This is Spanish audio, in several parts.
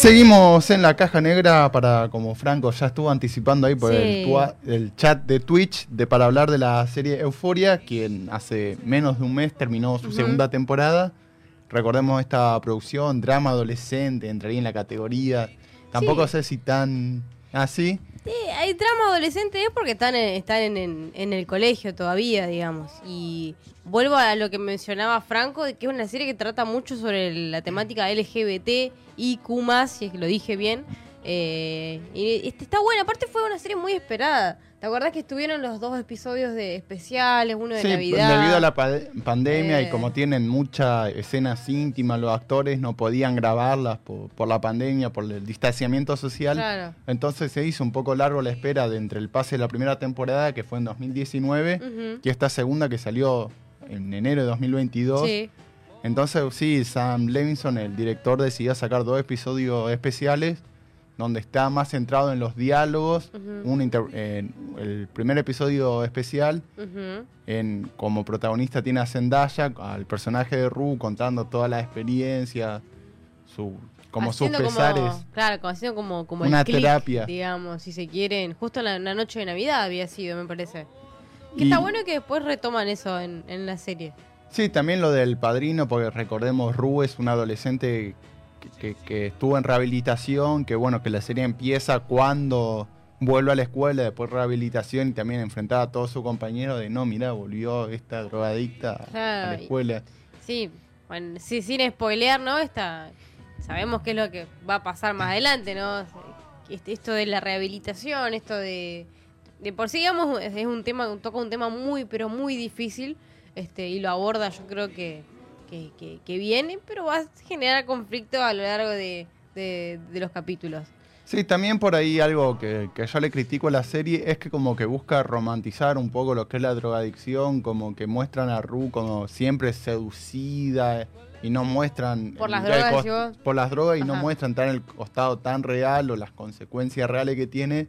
Seguimos en la caja negra para, como Franco ya estuvo anticipando ahí por el, Sí. tua- el chat de Twitch, de para hablar de la serie Euforia, quien hace menos de un mes terminó su segunda temporada. Recordemos esta producción, drama adolescente, entraría en la categoría. Tampoco sé si tan así. Sí, hay trama adolescente es porque están, en, están en, en- el colegio todavía, digamos. Y vuelvo a lo que mencionaba Franco, que es una serie que trata mucho sobre la temática LGBT, IQ+, si es que lo dije bien. Eh, y este, está buena, aparte fue una serie muy esperada. ¿Te acordás que estuvieron los dos episodios de especiales, uno de Sí, Navidad? debido a la pa- pandemia Eh. y como tienen muchas escenas íntimas, los actores no podían grabarlas por, por la pandemia, por el distanciamiento social. Claro. Entonces se hizo un poco largo la espera de entre el pase de la primera temporada, que fue en 2019, Ujú. y esta segunda que salió en enero de 2022. Sí. Entonces sí, Sam Levinson, el director, decidió sacar dos episodios especiales donde está más centrado en los diálogos. Un en el primer episodio especial en, como protagonista tiene a Zendaya, al personaje de Ru, contando toda la experiencia, su, como sus pesares. claro, como haciendo como, como Una el click, terapia. digamos, si se quieren. Justo en la, la noche de Navidad había sido, me parece. Que Y- está bueno que después retoman eso en, en la serie. Sí, también lo del padrino, porque recordemos, Ru es un adolescente que, estuvo en rehabilitación, que bueno, que la serie empieza cuando vuelve a la escuela, después rehabilitación y también enfrentar a todos sus compañeros de no, mira, volvió esta drogadicta a la y- escuela. Sí, bueno, sí, sin spoilear, ¿no? Esta, sabemos qué es lo que va a pasar más adelante, ¿no? Esto de la rehabilitación, esto de... De por sí, digamos, es un tema, toca un tema muy, pero muy difícil, este, y lo aborda yo creo que, que, que- que viene, pero va a generar conflicto a lo largo de, de- de los capítulos. Sí, también por ahí algo que, que yo le critico a la serie es que como que busca romantizar un poco lo que es la drogadicción, como que muestran a Ru como siempre seducida y no muestran... Por las drogas. Por las drogas y no muestran tan el costado tan real o las consecuencias reales que tiene,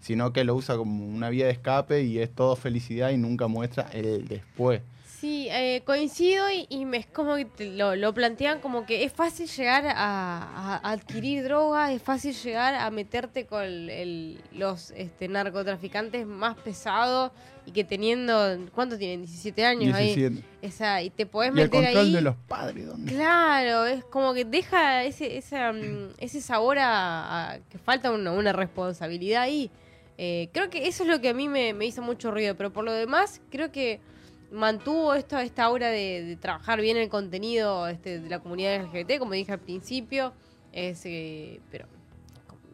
sino que lo usa como una vía de escape y es todo felicidad y nunca muestra el después. Sí, eh, coincido y, y me, es como que te- lo, lo plantean como que es fácil llegar a, a- a adquirir drogas, es fácil llegar a meterte con el- los este, narcotraficantes más pesados y que teniendo, ¿cuánto tienen? 17 años ahí. 17. Esa, y te podés Y el meter control ahí. de los padres, ¿dónde? Claro, es como que deja ese, esa, mm, ese sabor a, a que falta una, una responsabilidad ahí. Eh, creo que eso es lo que a mí me, me hizo mucho ruido, pero por lo demás creo que mantuvo esto, esta aura de, de trabajar bien el contenido este, de la comunidad LGBT, como dije al principio, es, eh, pero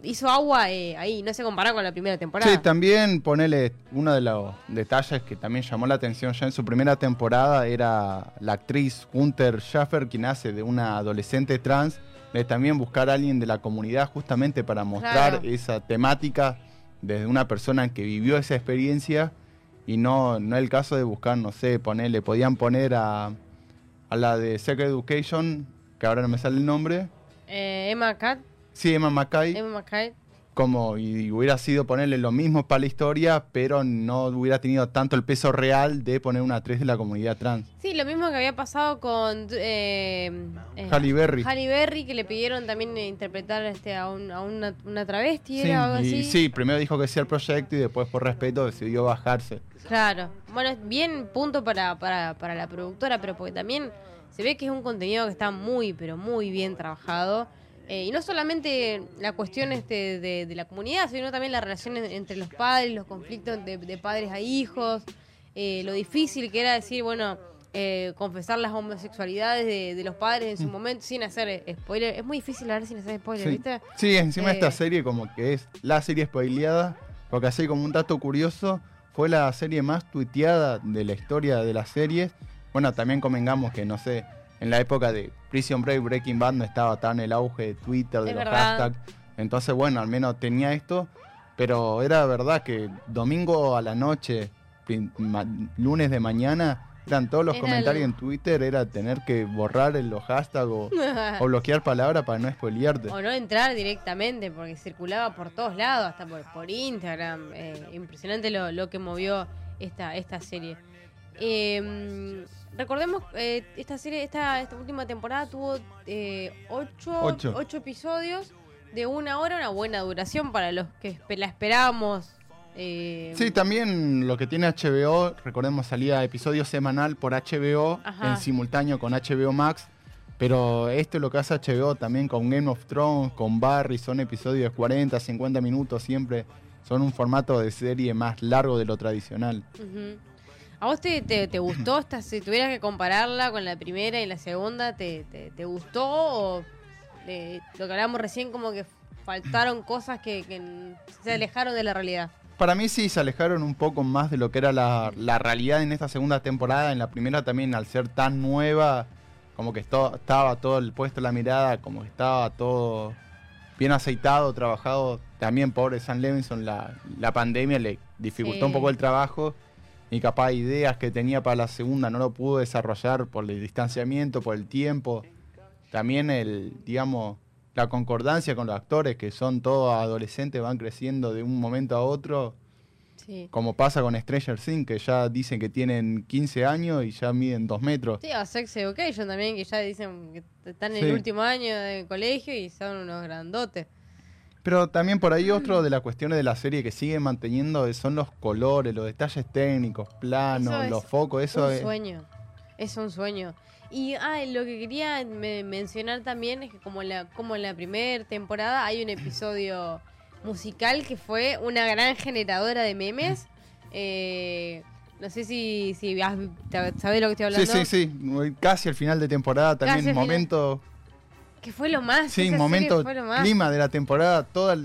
hizo agua eh, ahí, no se compara con la primera temporada. Sí, también ponele uno de los detalles que también llamó la atención ya en su primera temporada era la actriz Hunter Schaffer, quien hace de una adolescente trans, de también buscar a alguien de la comunidad justamente para mostrar Claro. esa temática desde una persona que vivió esa experiencia y no, no el caso de buscar, no sé, ponerle, podían poner a, a la de Sex Education, que ahora no me sale el nombre, Eh, Emma Cat, sí, Emma Mackay, Emma Mackay. Como y hubiera sido ponerle lo mismo para la historia, pero no hubiera tenido tanto el peso real de poner una actriz de la comunidad trans. Sí, lo mismo que había pasado con eh, eh, Halle Berry. Halle Berry, que le pidieron también interpretar este, a, un- a una, una travesti, Sí, era algo y así. sí, primero dijo que sí al proyecto y después por respeto decidió bajarse. Claro. Bueno, bien punto para, para, para la productora, pero porque también se ve que es un contenido que está muy, pero muy bien trabajado. Eh, y no solamente la cuestión este de, de la comunidad, sino también la relación en- entre los padres, los conflictos de, de padres a hijos, eh, lo difícil que era decir, bueno, eh, confesar las homosexualidades de, de los padres en su momento sin hacer eh, spoiler. Es muy difícil hablar sin hacer spoiler, Sí, ¿viste? Sí, encima esta serie como que es la serie spoileada, porque así como un dato curioso, fue la serie más tuiteada de la historia de las series. Bueno, también convengamos que, no sé, en la época de Prison Break, Breaking Bad no estaba tan el auge de Twitter, de Es los verdad. hashtags. Entonces, bueno, al menos tenía esto, pero era verdad que domingo a la noche, lunes de mañana, eran todos los Era comentarios el- en Twitter, era tener que borrar los hashtags o, o bloquear palabras para no spoilearte. O no entrar directamente, porque circulaba por todos lados, hasta por, por Instagram. Eh, impresionante lo, lo que movió esta, esta serie. Eh, recordemos, eh, esta serie, esta, esta última temporada tuvo eh, ocho, Ocho. ocho episodios de una hora, una buena duración para los que la esperábamos. eh, Sí, también lo que tiene HBO, recordemos salía episodio semanal por HBO Ajá. en simultáneo con HBO Max, pero esto es lo que hace HBO también con Game of Thrones, con Barry, son episodios de 40, 50 minutos siempre, son un formato de serie más largo de lo tradicional. Ujú. ¿A vos te, te, te gustó esta? Si tuvieras que compararla con la primera y la segunda, ¿te, te, te gustó? ¿O eh, lo que hablamos recién, como que faltaron cosas que, se alejaron de la realidad? Para mí sí se alejaron un poco más de lo que era la, la realidad en esta segunda temporada. En la primera también, al ser tan nueva, como que esto- estaba todo el puesto la mirada, como que estaba todo bien aceitado, trabajado. También, pobre Sam Levinson, la, la pandemia le dificultó Sí. un poco el trabajo. Y capaz ideas que tenía para la segunda no lo pudo desarrollar por el distanciamiento, por el tiempo. También el, digamos, la concordancia con los actores, que son todos adolescentes, van creciendo de un momento a otro, Sí. como pasa con Stranger Things, que ya dicen que tienen 15 años y ya miden 2 metros. Sí, a Sex Education también, que ya dicen que están en Sí. el último año de colegio y son unos grandotes. Pero también por ahí otro de las cuestiones de la serie que sigue manteniendo son los colores, los detalles técnicos, planos, los focos, eso un es... sueño. Es un sueño. Y ah, lo que quería me- mencionar también es que como la como en la primera temporada hay un episodio musical que fue una gran generadora de memes. Eh, no sé si, si has- sabés lo que estoy Sí, hablando. sí, sí, casi al final de temporada Casi también, final. Que fue lo más. sí, momento, clima de la temporada, toda,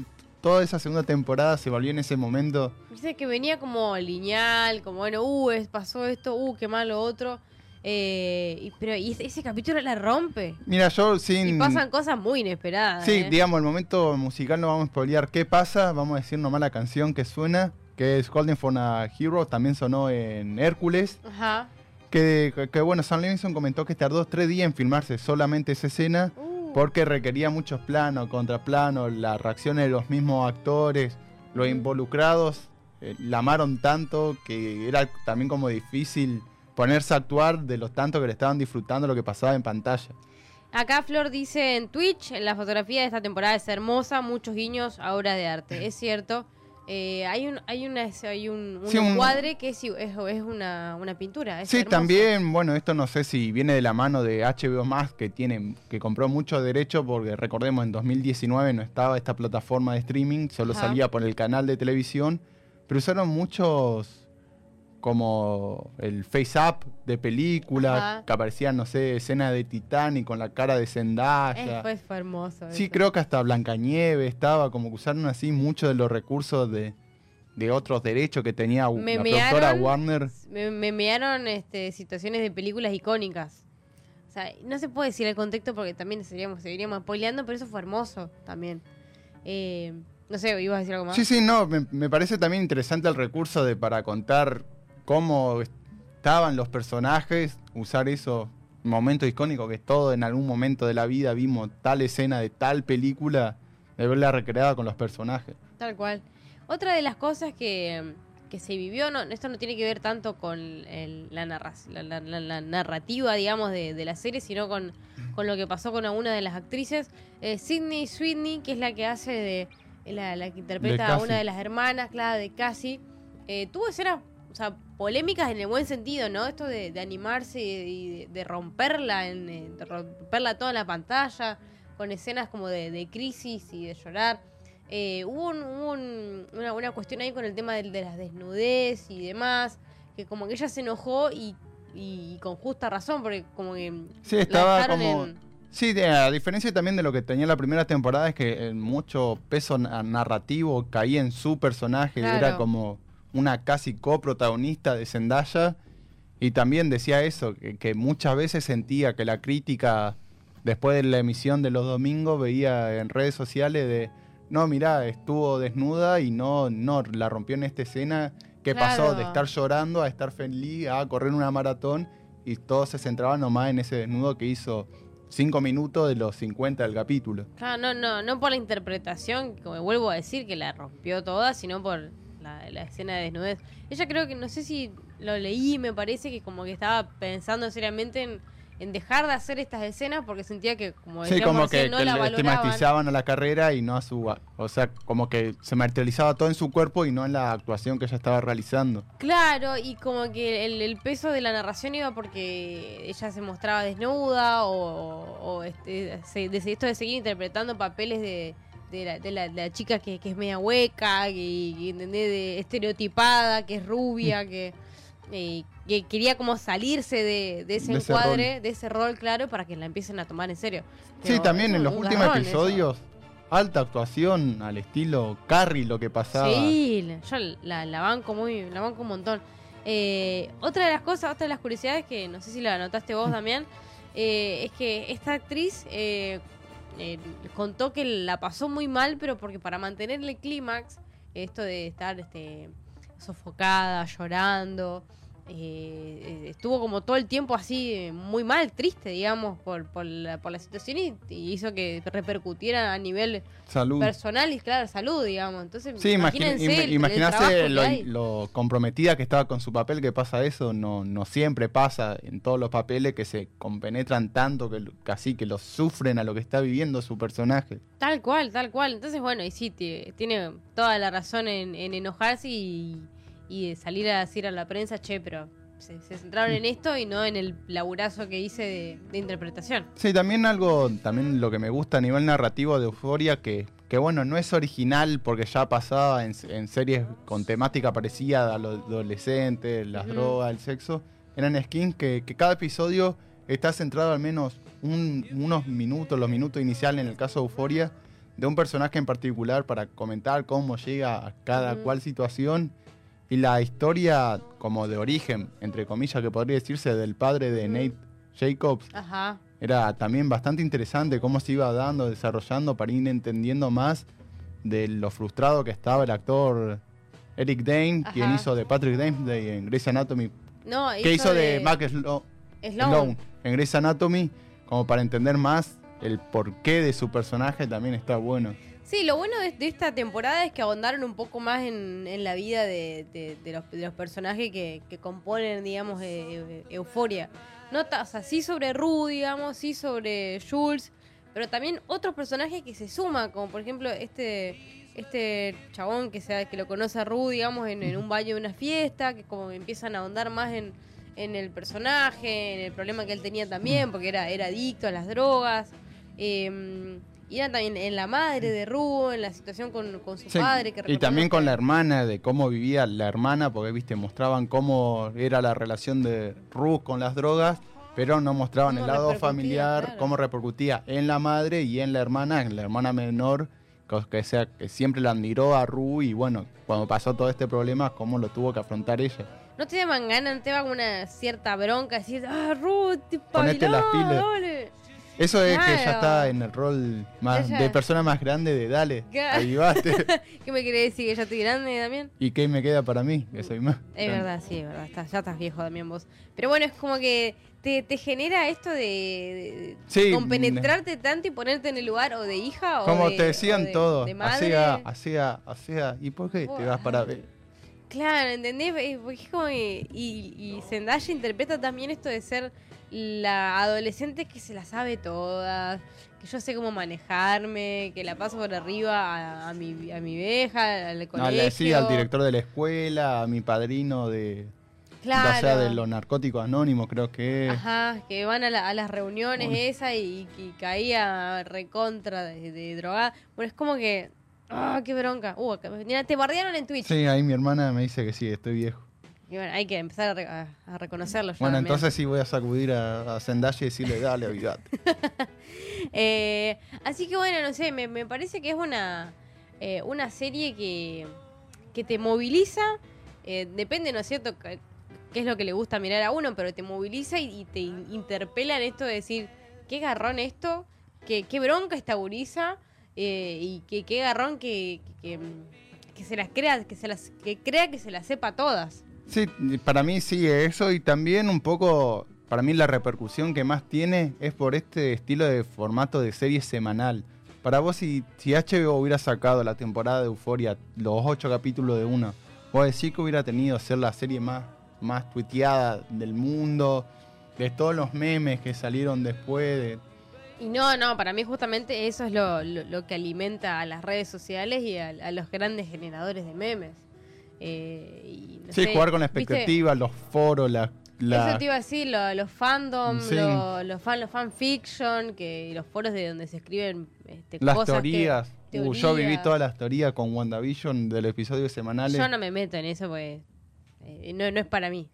toda esa segunda temporada se volvió en ese momento. Dice que venía como lineal, como bueno, uh, pasó esto, uh, qué malo otro. Eh, y- pero y ese, ese capítulo la rompe. Mira, yo sin... Y pasan cosas muy inesperadas. Sí, ¿eh? digamos, el momento musical no vamos a spoilear qué pasa, vamos a decir nomás la canción que suena, que es Golden for a Hero, también sonó en Hércules, Ajá. que, que- que, bueno, Sam Levinson comentó que tardó tres días en filmarse solamente esa escena, Uh, porque requería muchos planos, contraplanos, las reacciones de los mismos actores, los involucrados, eh, la amaron tanto que era también como difícil ponerse a actuar de los tanto que le estaban disfrutando lo que pasaba en pantalla. Acá Flor dice en Twitch, en la fotografía de esta temporada es hermosa, muchos guiños a obras de arte. Es cierto. Eh, hay un hay una hay un, un Sí, un- encuadre que es, es, es una, una pintura. es Sí, hermoso. también, bueno, esto no sé si viene de la mano de HBO Max que tiene, que compró mucho derecho, porque recordemos en 2019 no estaba esta plataforma de streaming, solo Ajá. salía por el canal de televisión, pero usaron muchos como el face up de película, Ajá. que aparecían, no sé, escenas de Titanic con la cara de Eh, Zendaya. fue, fue hermoso. Sí, eso. creo que hasta Blancanieves estaba, como que usaron así muchos de los recursos de, de otros derechos que tenía la Memearon- productora Warner. Me, me mearon este, situaciones de películas icónicas. O sea, no se puede decir el contexto porque también seguiríamos, seguiríamos spoileando, pero eso fue hermoso también. Eh, no sé, ibas a decir algo más. Sí, sí, no, me, me parece también interesante el recurso de para contar cómo estaban los personajes, usar eso, momento icónico que todo en algún momento de la vida vimos tal escena de tal película, de verla recreada con los personajes. Tal cual. Otra de las cosas que, que se vivió, no, esto no tiene que ver tanto con el- la, narra- la, la- la- la narrativa, digamos, de, de la serie, sino con, con lo que pasó con alguna de las actrices. Eh, Sydney Sweeney, que es la que hace de. La, que interpreta a una de las hermanas, claro, de Cassie, eh, tuvo escenas, o sea, polémicas en el buen sentido, ¿no? Esto de, de animarse y de, de romperla, en, de romperla toda en la pantalla, con escenas como de, de crisis y de llorar. Eh, hubo un- un- una, una cuestión ahí con el tema de, las desnudez y demás, que como que ella se enojó y, y con justa razón, porque como que Sí, estaba como... en- Sí, a diferencia también de lo que tenía la primera temporada, es que mucho peso na- narrativo caía en su personaje, Claro. era como una casi coprotagonista de Zendaya, y también decía eso, que, que muchas veces sentía que la crítica, después de la emisión de los domingos, veía en redes sociales de, no, mirá, estuvo desnuda y no, no la rompió en esta escena, que pasó de estar llorando a estar feliz, a correr una maratón, y todo se centraba nomás en ese desnudo que hizo cinco minutos de los 50 del capítulo. Claro, no, no, no por la interpretación, como vuelvo a decir, que la rompió toda, sino por la, la escena de desnudez. Ella creo que, no sé si lo leí, me parece que como que estaba pensando seriamente en, en dejar de hacer estas escenas porque sentía que, como Sí, decíamos como que, no que la le valoraban. estigmatizaban a la carrera y no a su... O sea, como que se materializaba todo en su cuerpo y no en la actuación que ella estaba realizando. Claro, y como que el, el peso de la narración iba porque ella se mostraba desnuda o, o este, se- esto de seguir interpretando papeles de, de la, de la- de la chica que, que es media hueca, que, que, ¿entendés? De estereotipada, que es rubia, que, eh, que quería como salirse de, de ese De ese encuadre, de ese rol, claro, para que la empiecen a tomar en serio. Sí, también en los últimos eso. episodios, alta actuación al estilo Carrie, lo que pasaba. Sí, yo la, la banco muy, la banco un montón. Eh, otra de las cosas, otra de las curiosidades que no sé si la notaste vos, Damián, eh, es que esta actriz eh, contó que la pasó muy mal, pero porque para mantener el clímax, esto de estar este, sofocada, llorando, eh, estuvo como todo el tiempo así muy mal, triste, digamos, por, por, la, por la situación y, y hizo que repercutiera a nivel Salud. personal y claro, salud, digamos. Entonces, Sí, imagínense im- el- el imaginarse trabajo que lo, lo comprometida que estaba con su papel, que pasa eso, no, no siempre pasa en todos los papeles que se compenetran tanto que casi que lo sufren a lo que está viviendo su personaje. Tal cual, tal cual. Entonces, bueno, y sí, tie- tiene toda la razón en, en enojarse y, y salir a decir a la prensa, che, pero se, se centraron en esto y no en el laburazo que hice de, de interpretación. Sí, también algo, también lo que me gusta a nivel narrativo de Euforia, que, que bueno, no es original porque ya pasaba en, en series con temática parecida a los adolescentes, las drogas, el sexo, eran skins que, que cada episodio está centrado al menos un- unos minutos, los minutos iniciales en el caso de Euforia, de un personaje en particular para comentar cómo llega a cada cual situación. Y la historia como de origen, entre comillas, que podría decirse del padre de. Nate Jacobs, Ajá. era también bastante interesante cómo se iba dando, desarrollando para ir entendiendo más de lo frustrado que estaba el actor Eric Dane, Ajá. quien hizo de Patrick Dempsey en Grey's Anatomy, No, que hizo de, Mac Slo- Sloan. Sloan en Grey's Anatomy, como para entender más el porqué de su personaje también está bueno. Sí, lo bueno de, esta temporada es que ahondaron un poco más en, la vida de, los, personajes que, componen, digamos, eh, eh, Euforia. No ta- o sea, sí sobre Rue, digamos, sí sobre Jules, pero también otros personajes que se suman, como por ejemplo este este chabón que, sea, que lo conoce a Rue, digamos, en, un baño de una fiesta, que como empiezan a ahondar más en, el personaje, en el problema que él tenía también, porque era, era adicto a las drogas. Eh, y era también en la madre de Rue, en la situación con, con su Sí, padre. Que y también con la hermana, de cómo vivía la hermana, porque viste, mostraban cómo era la relación de Ruth con las drogas, pero no mostraban el lado familiar, claro. cómo repercutía en la madre y en la hermana, en la hermana menor, que, sea, que siempre la admiró a Ruth y bueno, cuando pasó todo este problema, cómo lo tuvo que afrontar ella. No te daban ganas, te daban una cierta bronca, decir, ah, Ruth, te Ponete las pilas. dale". Eso es que ya está en el rol más Ella- de persona más grande de dale, avivaste. ¿Qué me quiere decir? ¿Que ya estoy grande también? ¿Y qué me queda para mí? Que soy más. Es grande. verdad, sí, es verdad. ya estás viejo también vos. Pero bueno, es como que te, te genera esto de, de Sí, compenetrarte tanto y ponerte en el lugar o de hija o Como de- te decían de- todos, de madre. hacía, hacía, hacía, ¿y por qué te vas para ver? Claro, ¿entendés? Porque es como que- y, y Zendaya interpreta también esto de ser la adolescente que se la sabe todas, que yo sé cómo manejarme, que la paso por arriba a, a mi, a mi vieja, al No, colegio. le al director de la escuela, a mi padrino de, Claro. o sea, de los narcóticos anónimos, creo que es. Ajá, que van a, la- a las reuniones Bueno. esas y, y caía recontra de, de drogada. Bueno, es como que... ¡Ah, qué bronca! Uh, te bardearon en Twitch. Sí, ahí mi hermana me dice que sí, estoy viejo. Y bueno, hay que empezar a, re- a- a reconocerlo Bueno, también. entonces sí voy a sacudir a, a Zendaya y decirle, dale, avídate. Eh, así que bueno, no sé, me, me parece que es una, eh, una serie que, que te moviliza. eh, depende, ¿no es cierto?, qué qué es lo que le gusta mirar a uno, pero te moviliza y, y te in- interpela en esto de decir, qué garrón esto, qué, qué bronca esta gurisa, eh, y que, qué garrón que, que, que se las crea, que se las, que crea que se las sepa todas. Sí, para mí sí, eso y también un poco, para mí la repercusión que más tiene es por este estilo de formato de serie semanal. Para vos, si, HBO hubiera sacado la temporada de Euforia, los ocho capítulos de uno, Vos decís que hubiera tenido ser la serie más, más tuiteada del mundo, de todos los memes que salieron después. De... Y no, no, para mí justamente eso es lo, lo- que alimenta a las redes sociales y a los grandes generadores de memes. Eh, y no Sí, sé, jugar con la ¿viste? expectativa, los foros, la... la- Eso te iba a decir, lo- los fandom, Sí. lo- los fan, los fanfiction, que los foros de donde se escriben este, las cosas que- teorías. Uh, yo viví todas las teorías con WandaVision de los episodios semanales. Yo no me meto en eso porque eh, no, no es para mí.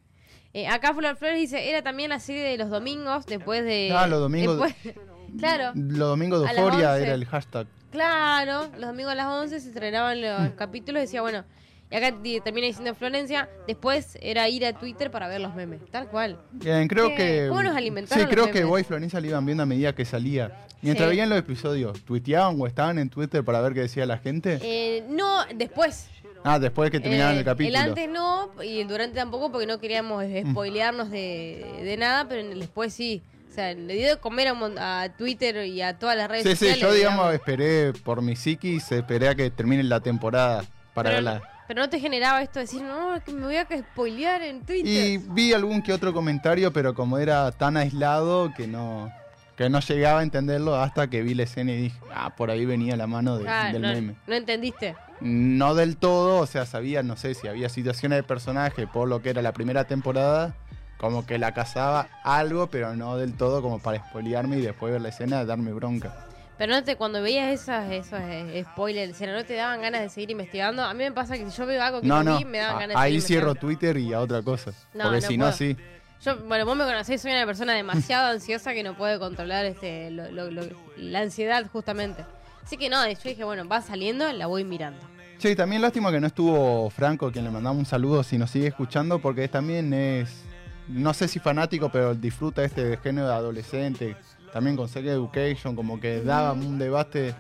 Eh, acá Flor Flores dice, era también la serie de los domingos, después de... Ah, los domingos- después- claro, Los domingos de Euforia 11. era el hashtag. claro, los domingos a las 11 se estrenaban los capítulos y decía, bueno, y acá termina diciendo Florencia, después era ir a Twitter para ver los memes, tal cual. Bien, creo ¿Qué? que. ¿Cómo nos alimentaron Sí, los creo que vos y Florencia lo iban viendo a medida que salía. Mientras Sí. veían los episodios, ¿tuiteaban o estaban en Twitter para ver qué decía la gente? Eh, no, después. ah, después de que terminaban Eh, el capítulo. antes no, y el durante tampoco, porque no queríamos spoilearnos de, de nada, pero en el después sí. O sea, le dio de comer a, Twitter y a todas las redes Sí, sí, sociales. yo digamos esperé por mi psiquis, esperé a que termine la temporada para pero, verla. Pero no te generaba esto de decir, no, es que me voy a spoilear en Twitter. Y vi algún que otro comentario, pero como era tan aislado que no que no llegaba a entenderlo hasta que vi la escena y dije, ah, por ahí venía la mano de- Ah, del no, meme. no entendiste. No del todo, o sea, sabía, no sé si había situaciones de personaje por lo que era la primera temporada, como que la cazaba algo, pero no del todo como para spoilearme y después ver la escena darme bronca. Pero no te, cuando veías esas, esos eh, spoilers, no te daban ganas de seguir investigando. A mí me pasa que si yo veo algo que No, no, no, vi, me daban a- ganas de ahí cierro. Twitter y a otra cosa. No, porque no si no, sí. Yo, bueno, vos me conocés, soy una persona demasiado ansiosa que no puede controlar este lo- lo- lo- la ansiedad justamente. Así que no, yo dije, bueno, va saliendo, la voy mirando. Sí, también lástima que no estuvo Franco, quien le mandamos un saludo si nos sigue escuchando, porque también es, no sé si fanático, pero disfruta este género de adolescente, también con Sex Education, como que daba un debate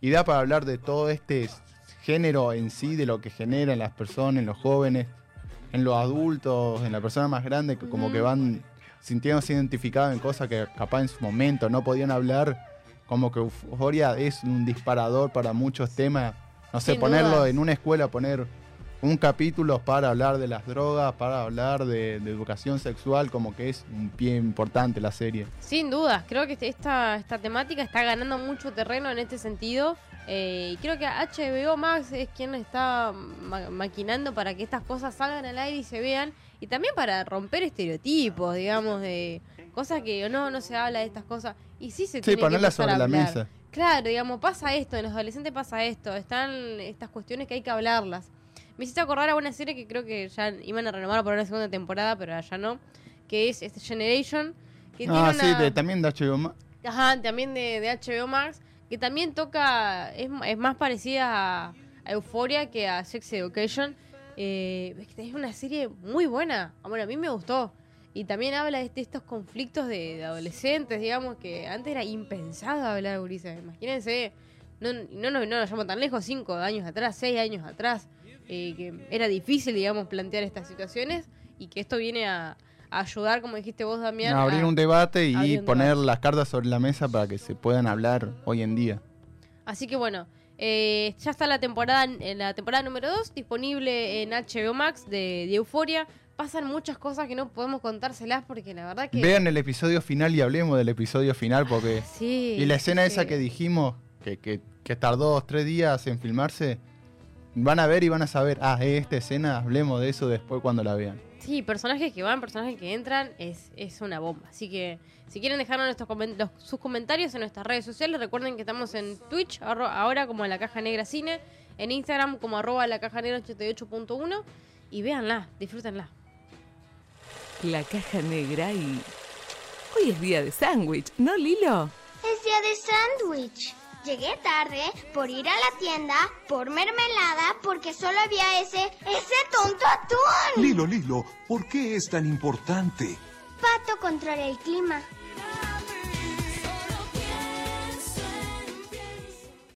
y da para hablar de todo este género en sí, de lo que genera en las personas, en los jóvenes, en los adultos, en las personas más grandes, que como que van sintiéndose identificados en cosas que capaz en su momento no podían hablar, como que Euforia es un disparador para muchos temas. No sé, Sin ponerlo dudas. en una escuela, poner un capítulo para hablar de las drogas, para hablar de, de educación sexual, como que es un pie importante la serie. Sin dudas, creo que este- esta, esta temática está ganando mucho terreno en este sentido. eh, y creo que HBO Max es quien está ma- maquinando para que estas cosas salgan al aire y se vean. Y también para romper estereotipos, digamos, de cosas que no, no se habla de estas cosas. Y sí se Sí, tiene que ponerla empezar a sobre la mesa. Claro, digamos, pasa esto, en los adolescentes pasa esto, están estas cuestiones que hay que hablarlas. Me hiciste acordar a una serie que creo que ya iban a renovar por una segunda temporada, pero ya no, que es este Generation, que Ah, tiene sí, una... de- también de HBO Max. Ajá, también de, de HBO Max, que también toca, es, es más parecida a, a Euphoria que a Sex Education. Eh, es que es una serie muy buena, Ah, bueno, a mí me gustó. Y también habla de, este- estos conflictos de, de adolescentes, digamos, que antes era impensado hablar de gurises. Imagínense, no, no, no, no nos llamo tan lejos, cinco años atrás, seis años atrás, eh, que era difícil, digamos, plantear estas situaciones y que esto viene a, a ayudar, como dijiste vos, Damián. A abrir a- un debate y poner debate. las cartas sobre la mesa para que se puedan hablar hoy en día. Así que bueno, eh, ya está la temporada, en la temporada número 2 disponible en HBO Max de, de Euforia. Pasan muchas cosas que no podemos contárselas porque la verdad que... Vean el episodio final y hablemos del episodio final porque... Sí, Y la escena sí, esa sí. que dijimos, que, que, que tardó dos, tres días en filmarse, van a ver y van a saber, ah, esta escena, hablemos de eso después cuando la vean. Sí, personajes que van, personajes que entran, es, es una bomba. Así que si quieren dejarnos nuestros los- sus comentarios en nuestras redes sociales, recuerden que estamos en Twitch ahora como La Caja Negra Cine, en Instagram como arroba La Caja Negra 88.1 y véanla, disfrútenla. La caja negra y... Hoy es día de sándwich, ¿no, Lilo? Es día de sándwich. Llegué tarde por ir a la tienda por mermelada porque solo había ese, ese tonto atún. Lilo, Lilo, ¿por qué es tan importante? Pato controla el clima.